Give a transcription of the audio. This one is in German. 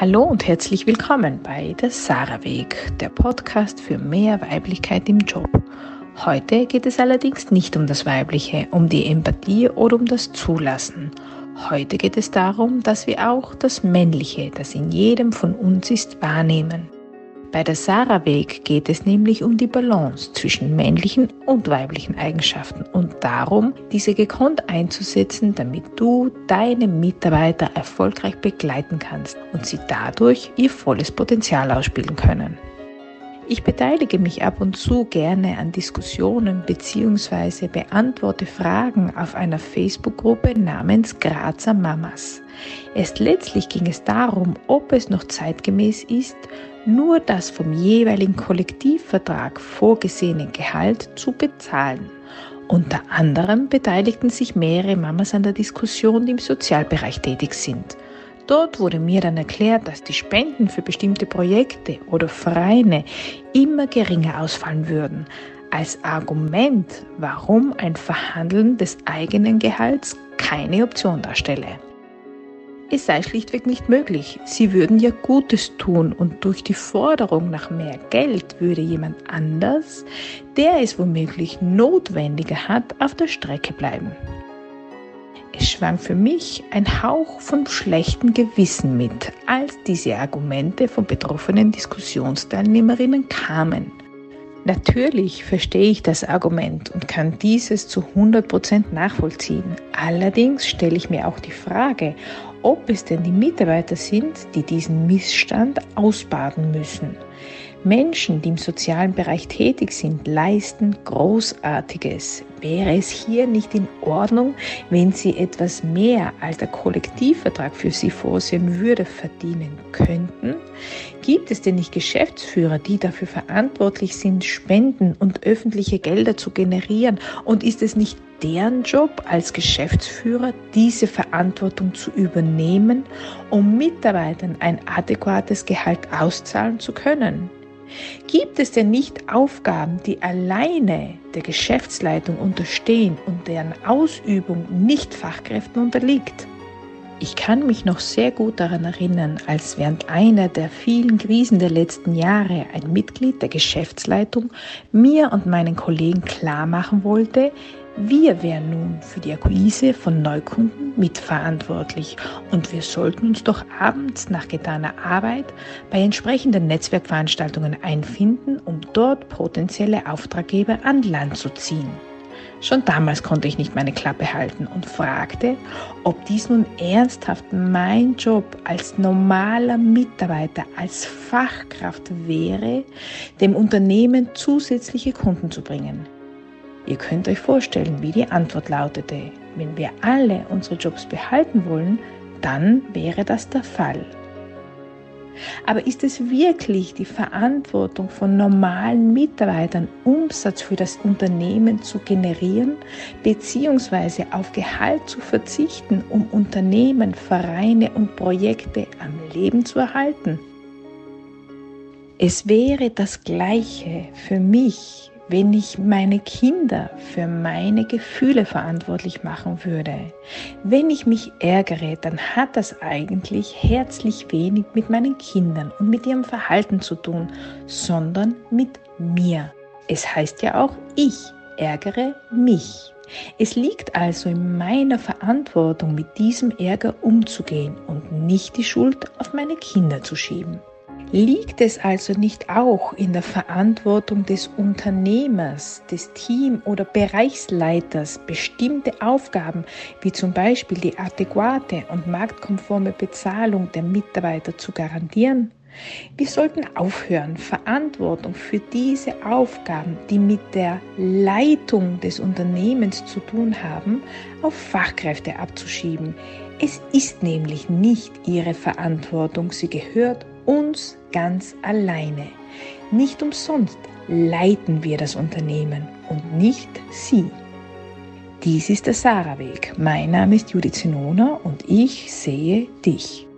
Hallo und herzlich willkommen bei der Sarah Weg, der Podcast für mehr Weiblichkeit im Job. Heute geht es allerdings nicht um das Weibliche, um die Empathie oder um das Zulassen. Heute geht es darum, dass wir auch das Männliche, das in jedem von uns ist, wahrnehmen. Bei der Sarah Weg geht es nämlich um die Balance zwischen männlichen und weiblichen Eigenschaften und darum, diese gekonnt einzusetzen, damit du deine Mitarbeiter erfolgreich begleiten kannst und sie dadurch ihr volles Potenzial ausspielen können. Ich beteilige mich ab und zu gerne an Diskussionen bzw. beantworte Fragen auf einer Facebook-Gruppe namens Grazer Mamas. Erst letztlich ging es darum, ob es noch zeitgemäß ist, nur das vom jeweiligen Kollektivvertrag vorgesehene Gehalt zu bezahlen. Unter anderem beteiligten sich mehrere Mamas an der Diskussion, die im Sozialbereich tätig sind. Dort wurde mir dann erklärt, dass die Spenden für bestimmte Projekte oder Vereine immer geringer ausfallen würden. Als Argument, warum ein Verhandeln des eigenen Gehalts keine Option darstelle. Es sei schlichtweg nicht möglich. Sie würden ja Gutes tun und durch die Forderung nach mehr Geld würde jemand anders, der es womöglich notwendiger hat, auf der Strecke bleiben. Es schwang für mich ein Hauch von schlechtem Gewissen mit, als diese Argumente von betroffenen Diskussionsteilnehmerinnen kamen. Natürlich verstehe ich das Argument und kann dieses zu 100% nachvollziehen. Allerdings stelle ich mir auch die Frage, ob es denn die Mitarbeiter sind, die diesen Missstand ausbaden müssen. Menschen, die im sozialen Bereich tätig sind, leisten Großartiges. Wäre es hier nicht in Ordnung, wenn sie etwas mehr als der Kollektivvertrag für sie vorsehen würde, verdienen könnten? Gibt es denn nicht Geschäftsführer, die dafür verantwortlich sind, Spenden und öffentliche Gelder zu generieren? Und ist es nicht deren Job als Geschäftsführer, diese Verantwortung zu übernehmen, um Mitarbeitern ein adäquates Gehalt auszahlen zu können? Gibt es denn nicht Aufgaben, die alleine der Geschäftsleitung unterstehen und deren Ausübung nicht Fachkräften unterliegt? Ich kann mich noch sehr gut daran erinnern, als während einer der vielen Krisen der letzten Jahre ein Mitglied der Geschäftsleitung mir und meinen Kollegen klar machen wollte, wir wären nun für die Akquise von Neukunden mitverantwortlich und wir sollten uns doch abends nach getaner Arbeit bei entsprechenden Netzwerkveranstaltungen einfinden, um dort potenzielle Auftraggeber an Land zu ziehen. Schon damals konnte ich nicht meine Klappe halten und fragte, ob dies nun ernsthaft mein Job als normaler Mitarbeiter, als Fachkraft wäre, dem Unternehmen zusätzliche Kunden zu bringen. Ihr könnt euch vorstellen, wie die Antwort lautete. Wenn wir alle unsere Jobs behalten wollen, dann wäre das der Fall. Aber ist es wirklich die Verantwortung von normalen Mitarbeitern, Umsatz für das Unternehmen zu generieren, beziehungsweise auf Gehalt zu verzichten, um Unternehmen, Vereine und Projekte am Leben zu erhalten? Es wäre das Gleiche für mich, wenn ich meine Kinder für meine Gefühle verantwortlich machen würde. Wenn ich mich ärgere, dann hat das eigentlich herzlich wenig mit meinen Kindern und mit ihrem Verhalten zu tun, sondern mit mir. Es heißt ja auch, ich ärgere mich. Es liegt also in meiner Verantwortung, mit diesem Ärger umzugehen und nicht die Schuld auf meine Kinder zu schieben. Liegt es also nicht auch in der Verantwortung des Unternehmers, des Team- oder Bereichsleiters, bestimmte Aufgaben wie zum Beispiel die adäquate und marktkonforme Bezahlung der Mitarbeiter zu garantieren? Wir sollten aufhören, Verantwortung für diese Aufgaben, die mit der Leitung des Unternehmens zu tun haben, auf Fachkräfte abzuschieben. Es ist nämlich nicht ihre Verantwortung, sie gehört uns ganz alleine. Nicht umsonst leiten wir das Unternehmen und nicht Sie. Dies ist der Sarah-Weg. Mein Name ist Judith Zinona und ich sehe dich.